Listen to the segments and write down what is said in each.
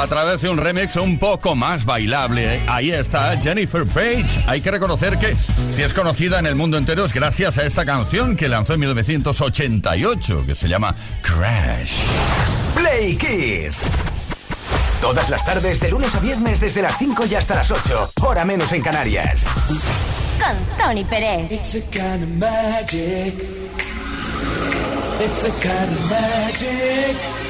Hace un remix un poco más bailable. Ahí está Jennifer Page. Hay que reconocer que si es conocida en el mundo entero es gracias a esta canción que lanzó en 1988, que se llama Crash. Play Kiss. Todas las tardes, de lunes a viernes, desde las 5 y hasta las 8, hora menos en Canarias. Con Tony Pérez. It's a kind of magic. It's a kind of magic.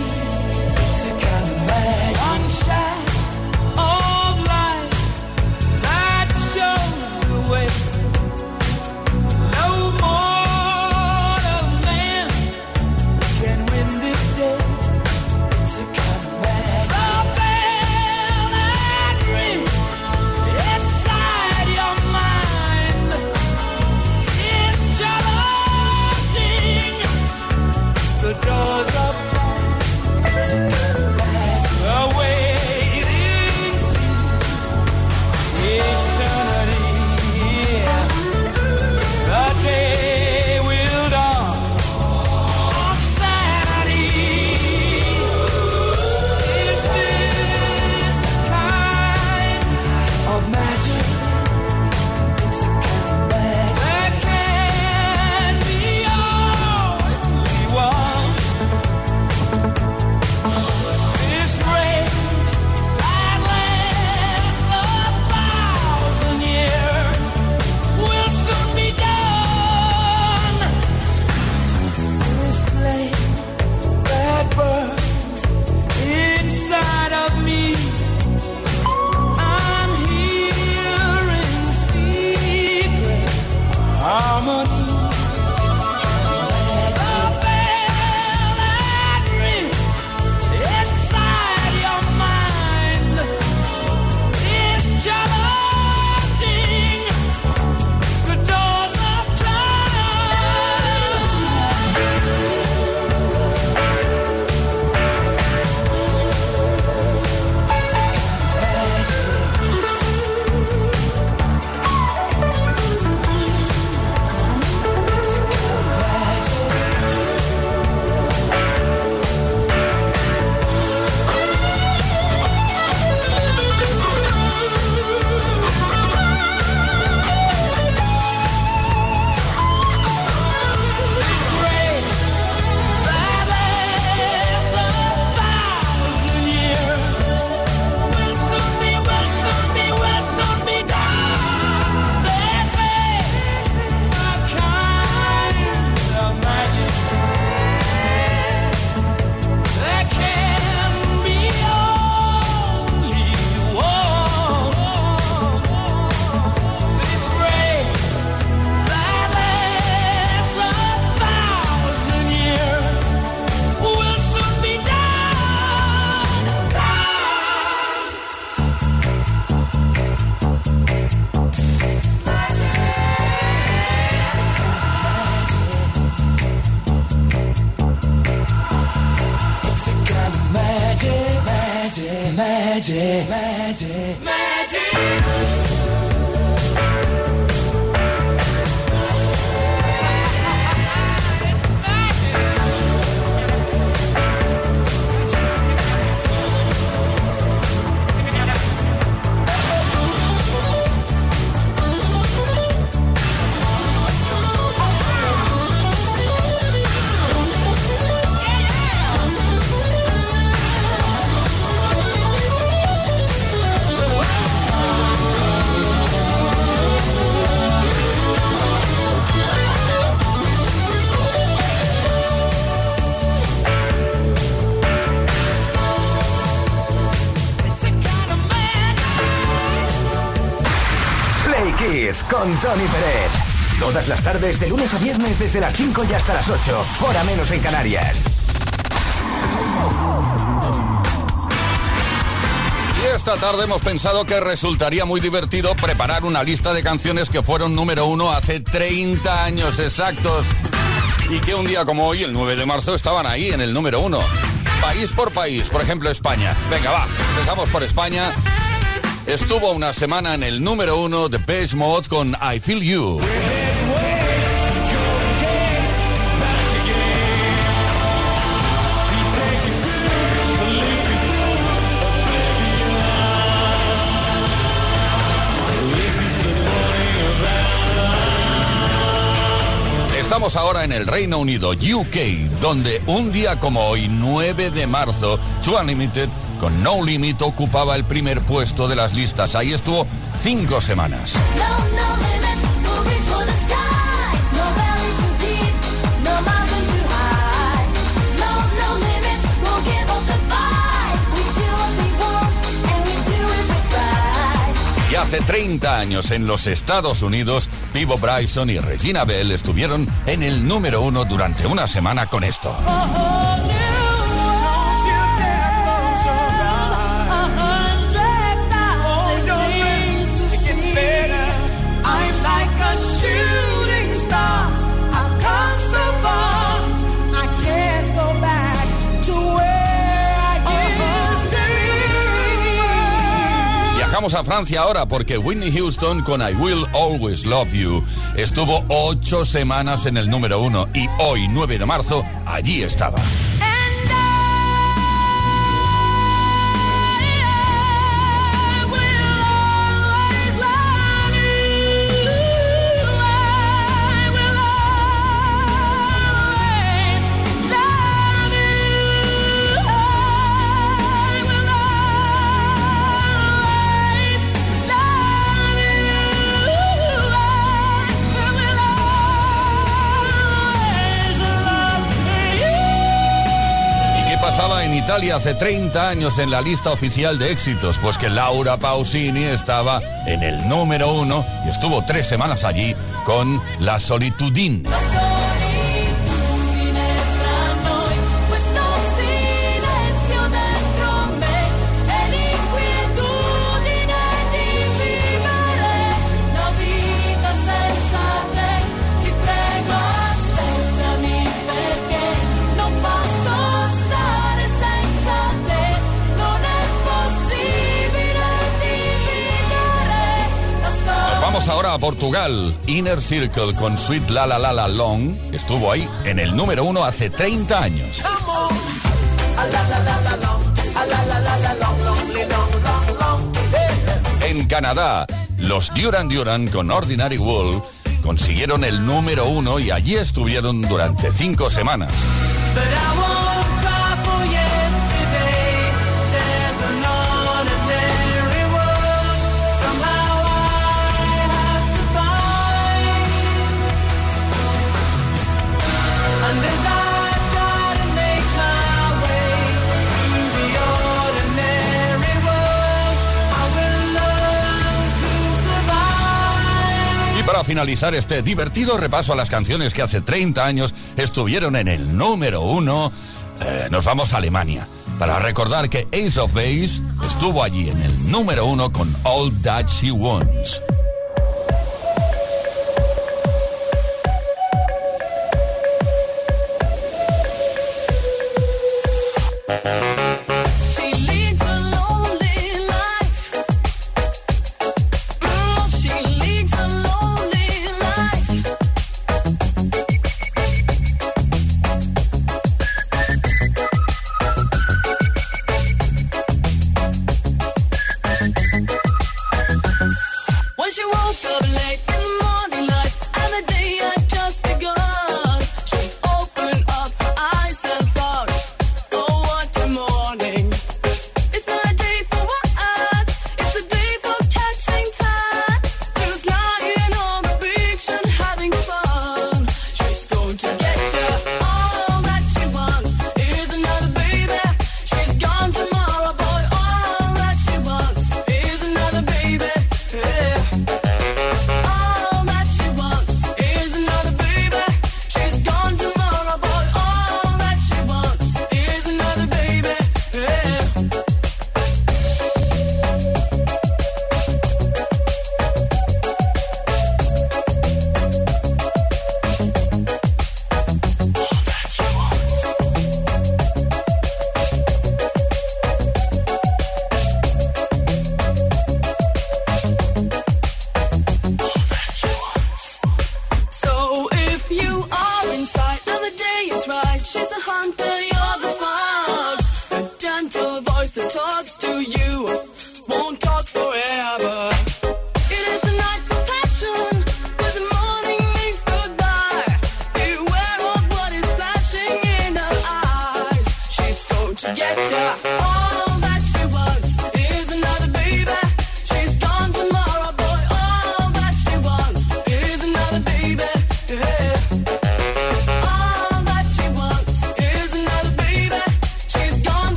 Tardes, de lunes a viernes, desde las 5 y hasta las 8. Hora menos en Canarias. Y esta tarde hemos pensado que resultaría muy divertido preparar una lista de canciones que fueron número uno hace 30 años exactos. Y que un día como hoy, el 9 de marzo, estaban ahí en el número uno. País por país, por ejemplo España. Venga, va, empezamos por España. Estuvo una semana en el número uno de Page Mode con I Feel You. Estamos ahora en el Reino Unido, UK, donde un día como hoy, 9 de marzo, Two Unlimited con No Limit ocupaba el primer puesto de las listas. Ahí estuvo cinco semanas. Hace 30 años en los Estados Unidos, Vivo Bryson y Regina Bell estuvieron en el número uno durante una semana con esto. Viajamos a Francia ahora porque Whitney Houston con I Will Always Love You estuvo ocho semanas en el número uno y hoy, 9 de marzo, allí estaba. Italia hace 30 años en la lista oficial de éxitos? Pues que Laura Pausini estaba en el número uno y estuvo tres semanas allí con La Solitudine. Portugal. Inner Circle con Sweet La La La La Long estuvo ahí en el número uno hace 30 años. En Canadá, los Duran Duran con Ordinary World consiguieron el número uno y allí estuvieron durante cinco semanas. Finalizar este divertido repaso a las canciones que hace 30 años estuvieron en el número uno, eh, nos vamos a Alemania para recordar que Ace of Base estuvo allí en el número uno con All That She Wants.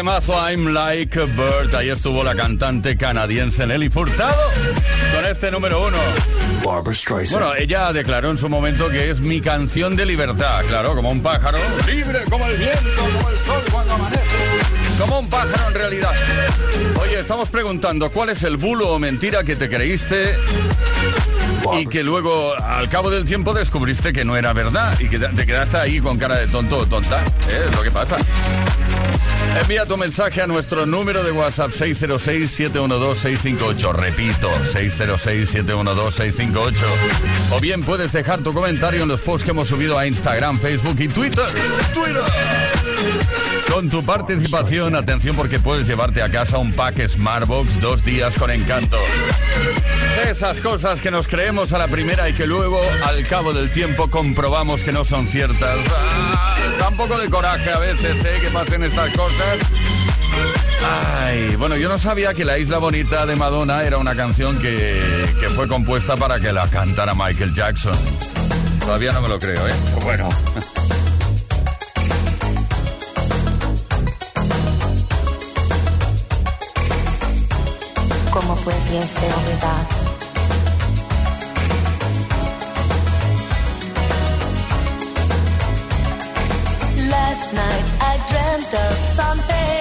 Temazo I'm Like a Bird. Ahí estuvo la cantante canadiense Nelly Furtado con este número uno. Barbara Streisand. Bueno, ella declaró en su momento que es mi canción de libertad, claro, como un pájaro, libre como el viento, como el sol cuando amanece, como un pájaro en realidad. Oye, estamos preguntando, ¿cuál es el bulo o mentira que te creíste y que luego al cabo del tiempo descubriste que no era verdad y que te quedaste ahí con cara de tonto o tonta? ¿Eh? Es lo que pasa. Envía tu mensaje a nuestro número de WhatsApp 606-712-658. Repito, 606-712-658. O bien puedes dejar tu comentario en los posts que hemos subido a Instagram, Facebook y Twitter. Twitter. Con tu participación, atención porque puedes llevarte a casa un pack Smartbox dos días con encanto. Esas cosas que nos creemos a la primera y que luego, al cabo del tiempo, comprobamos que no son ciertas. Ah, da un poco de coraje a veces, ¿eh? Que pasen estas cosas. Ay, bueno, yo no sabía que La Isla Bonita de Madonna era una canción que, que fue compuesta para que la cantara Michael Jackson. Todavía no me lo creo, ¿eh? Bueno. up with. Yes, they'll be back. Last night I dreamt of something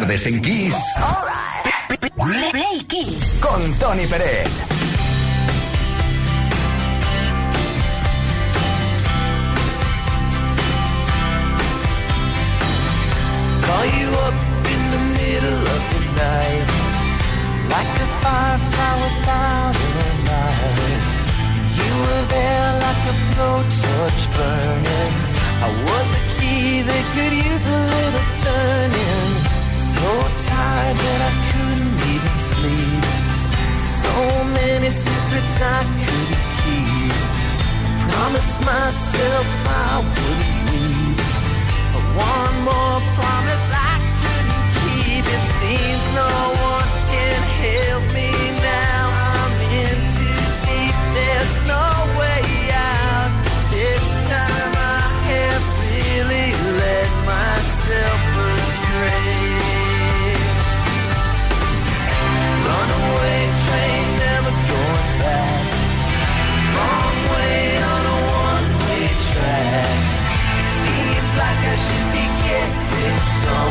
tardes en Kiss. Right. Play Kiss. Con Tony Pérez. Call you up in the middle of the night. Like a firefly without a light. You were there like a blowtorch burning. I was a key that could use a little turning. so tired that I couldn't even sleep. So many secrets I couldn't keep. Promise myself I wouldn't leave. But one more promise I couldn't keep. It seems no one can help me now. I'm in too deep. There's no way out. This time I have really let myself.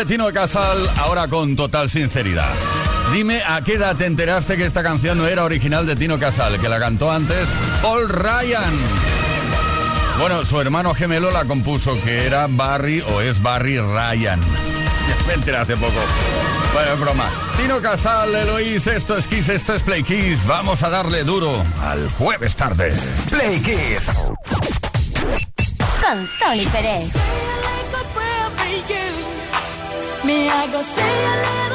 De Tino Casal, ahora con total sinceridad. Dime a qué edad te enteraste que esta canción no era original de Tino Casal, que la cantó antes Paul Ryan. Bueno, su hermano gemelo la compuso, que era Barry o es Barry Ryan. Me enteré hace poco. Bueno, es broma. Tino Casal, Eloís, esto es Kiss, esto es Play Kiss. Vamos a darle duro al jueves tarde. Play Kiss. Con Tony Pérez. Me, I go say a little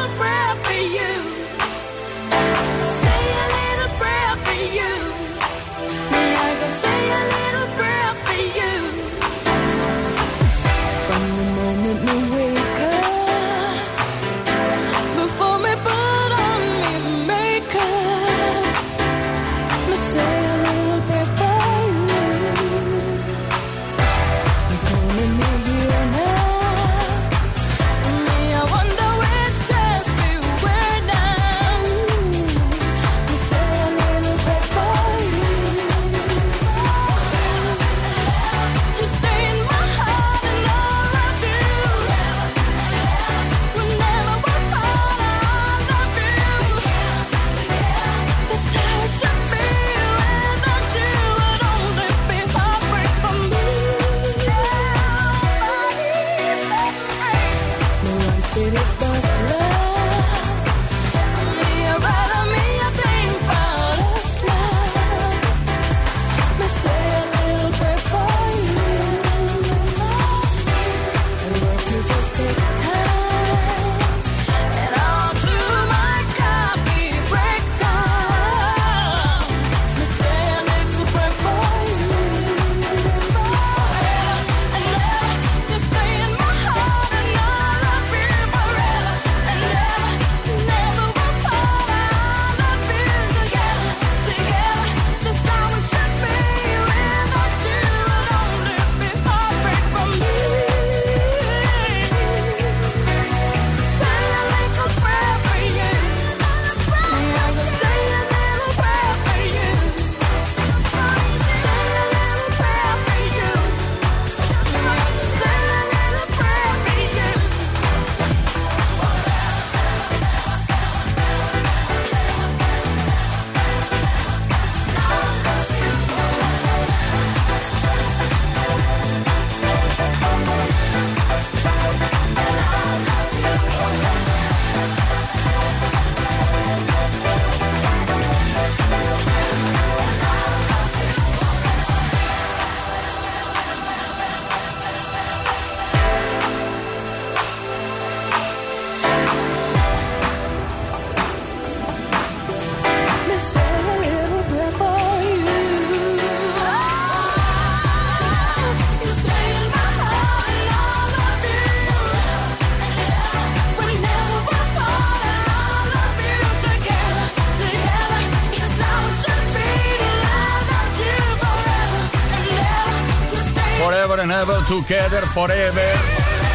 together forever.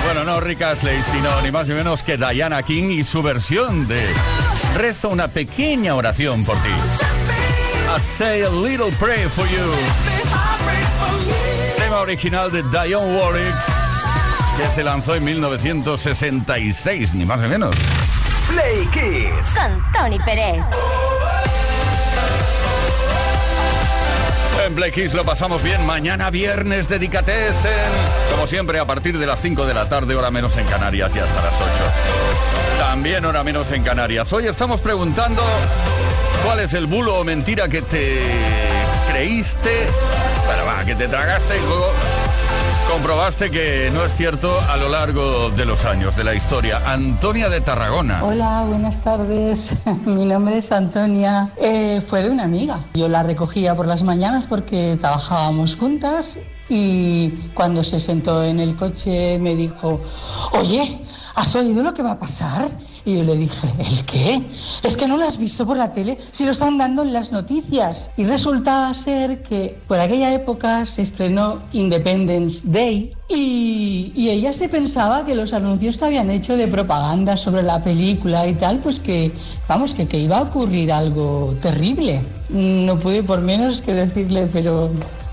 Bueno, no Rick Astley, sino ni más ni menos que Diana King y su versión de Rezo una pequeña oración por ti. I say a little prayer for you. Tema original de Dionne Warwick que se lanzó en 1966, ni más ni menos. Play Kiss. Con Tony Pérez. En lo pasamos bien. Mañana viernes, dedicatessen. Como siempre, a partir de las 5 de la tarde, hora menos en Canarias y hasta las 8. También hora menos en Canarias. Hoy estamos preguntando cuál es el bulo o mentira que te creíste, bueno, va, que te tragaste y luego comprobaste que no es cierto a lo largo de los años de la historia. Antonia de Tarragona. Hola, buenas tardes. Mi nombre es Antonia. Eh, fue de una amiga. Yo la recogía por las mañanas porque trabajábamos juntas y cuando se sentó en el coche me dijo, oye, ¿has oído lo que va a pasar? Y yo le dije, ¿el qué? Es que no lo has visto por la tele, si lo están dando en las noticias. Y resulta ser que por aquella época se estrenó Independence Day y, y ella se pensaba que los anuncios que habían hecho de propaganda sobre la película y tal, pues que, vamos, que, que iba a ocurrir algo terrible. No pude por menos que decirle, pero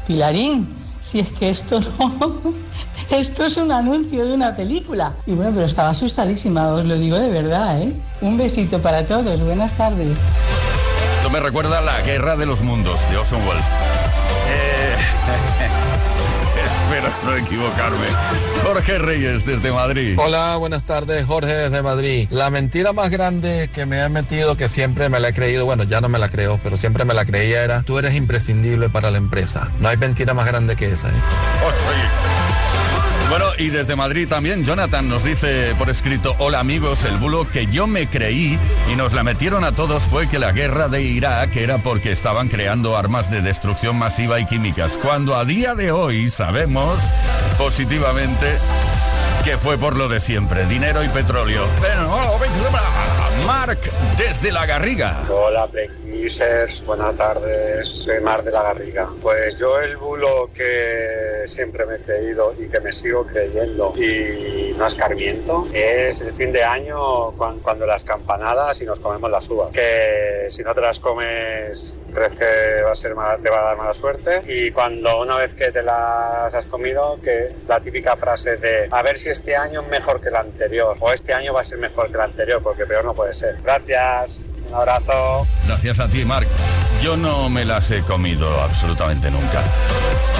Pilarín, si es que esto no, esto es un anuncio de una película. Y bueno, pero estaba asustadísima, os lo digo de verdad, ¿eh? Un besito para todos, buenas tardes. Esto me recuerda a la Guerra de los Mundos de Orson Welles. Eh, Espero no equivocarme. Jorge Reyes desde Madrid. Hola, buenas tardes, Jorge desde Madrid. La mentira más grande que me he metido, que siempre me la he creído, bueno, ya no me la creo, pero siempre me la creía era, tú eres imprescindible para la empresa. No hay mentira más grande que esa. ¿eh? Bueno, y desde Madrid también, Jonathan nos dice por escrito, hola amigos, el bulo que yo me creí y nos la metieron a todos fue que la guerra de Irak era porque estaban creando armas de destrucción masiva y químicas, cuando a día de hoy sabemos positivamente que fue por lo de siempre, dinero y petróleo. Mark desde la Garriga. Hola, Blackisers, buenas tardes, soy Mar de la Garriga. Pues yo el bulo que siempre me he creído y que me sigo creyendo y no escarmiento es el fin de año cuan- cuando las campanadas y nos comemos las uvas. Que si no te las comes crees que va a ser te va a dar mala suerte y cuando una vez que te las has comido que la típica frase de a ver si este año es mejor que el anterior o este año va a ser mejor que el anterior porque peor no puede ser. Gracias, un abrazo. Gracias a ti, Mark. Yo no me las he comido absolutamente nunca.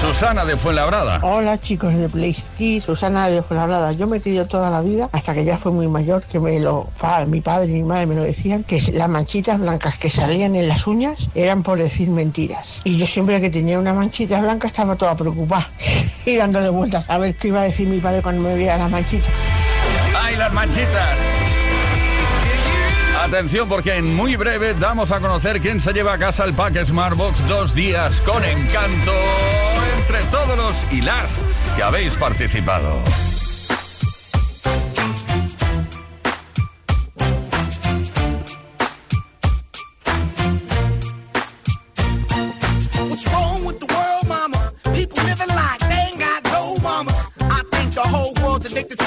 Susana de Fuenlabrada. Hola chicos de Play Susana de Fuenlabrada. Yo me he creído toda la vida, hasta que ya fue muy mayor, que me lo, mi padre y mi madre me lo decían, que las manchitas blancas que salían en las uñas eran por decir mentiras. Y yo siempre que tenía una manchita blanca estaba toda preocupada y dándole vueltas a ver qué iba a decir mi padre cuando me viera las manchitas. ¡Ay, las manchitas! Atención porque en muy breve damos a conocer quién se lleva a casa el pack Smartbox dos días con encanto entre todos los y las que habéis participado.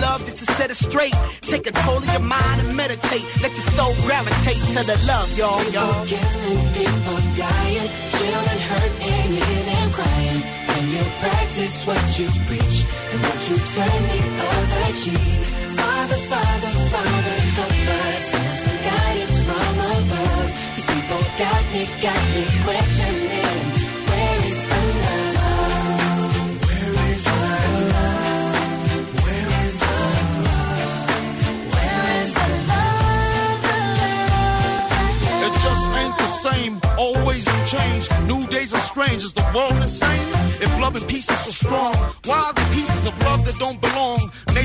love just to set it straight. Take control of your mind and meditate. Let your soul gravitate to the love, y'all, y'all. People Killing people dying, children hurt and you hear them crying. When you practice what you preach and what you turn the other cheek. Father, Father, Father, strange. Is the world insane? If love and peace is so strong, why are the pieces of love that don't belong?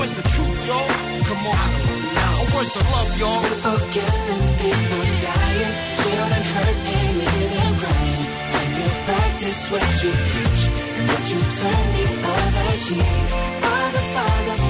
Where's the truth, y'all? Come on. Know. Where's the love, y'all? People killing, people dying, children hurt and them crying. When you practice what you preach and what you turn the other cheek. Father, Father,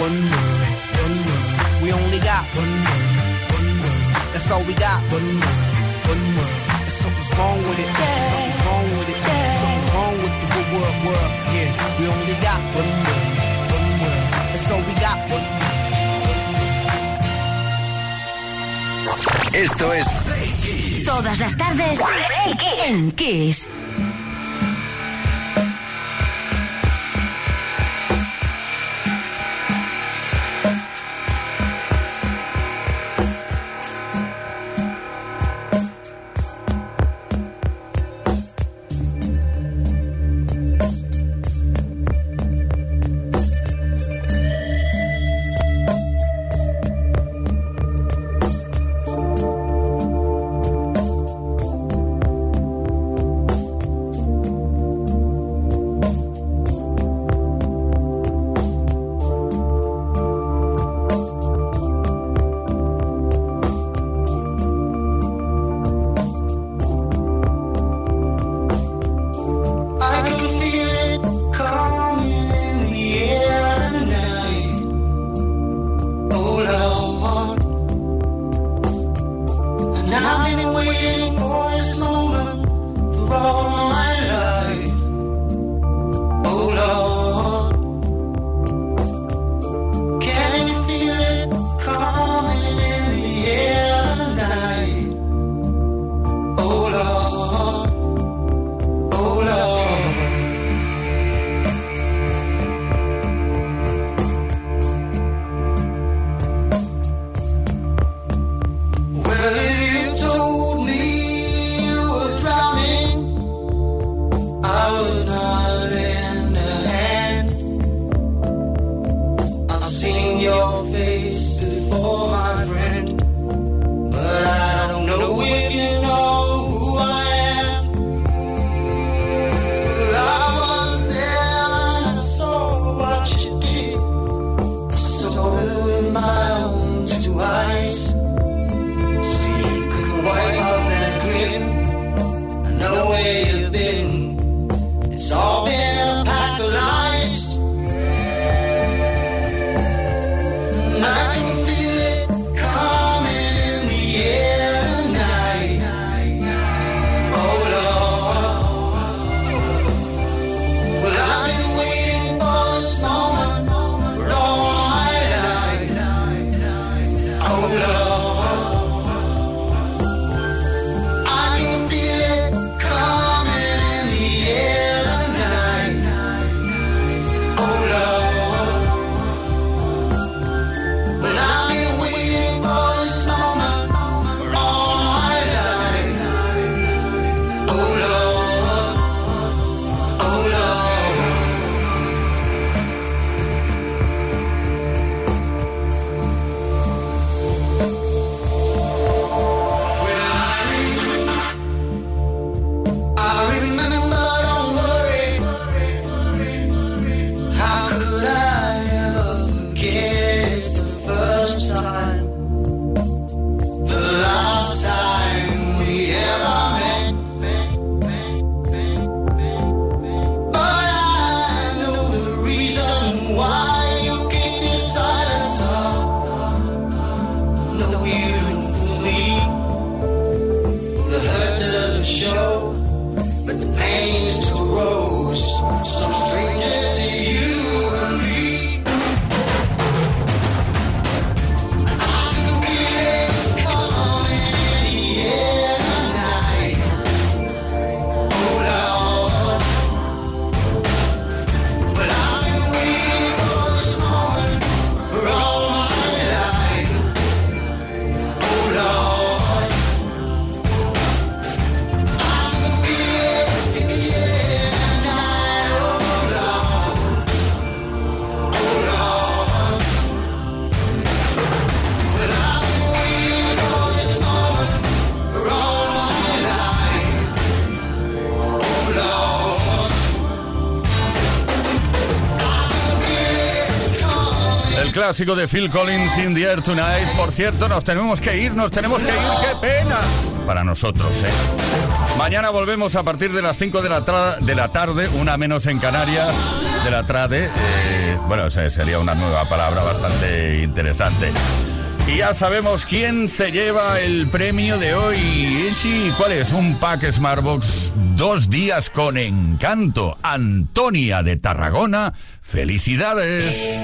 One word, one word. We only got one word, one word. That's all we got. One word, one word. And something's wrong with it. Something's wrong with it. Something's wrong with the good word, word. Yeah, we only got one word, one word. That's all we got. One word. Esto es Todas las tardes en Kiss. clásico de Phil Collins, In the Air Tonight. Por cierto, nos tenemos que ir, nos tenemos que ir, qué pena. Para nosotros, ¿eh? Mañana volvemos a partir de las 5 de la, de la tarde, una menos en Canarias, de la tarde. Eh, bueno, sería una nueva palabra bastante interesante. Ya sabemos quién se lleva el premio de hoy. ¿Y cuál es? Un pack Smartbox dos días con encanto. Antonia de Tarragona, felicidades.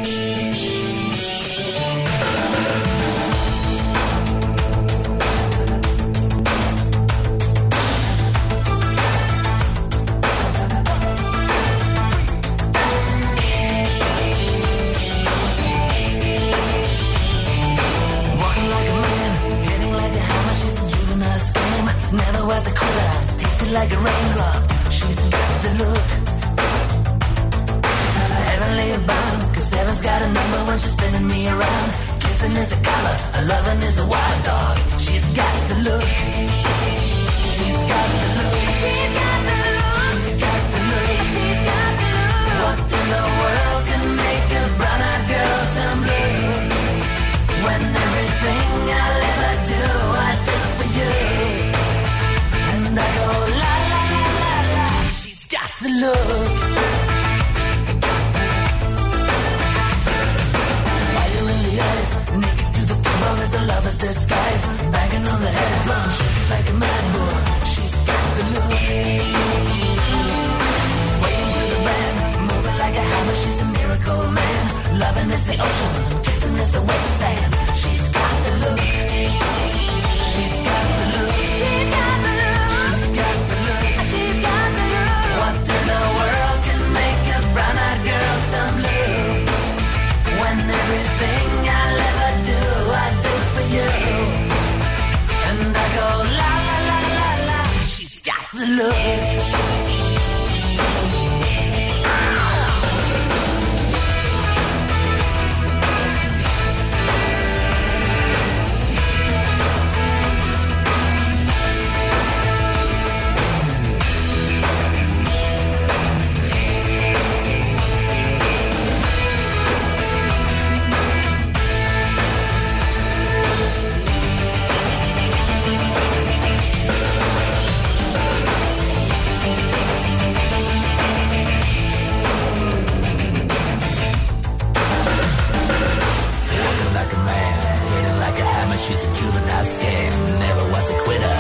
She's a juvenile scam, never was a quitter.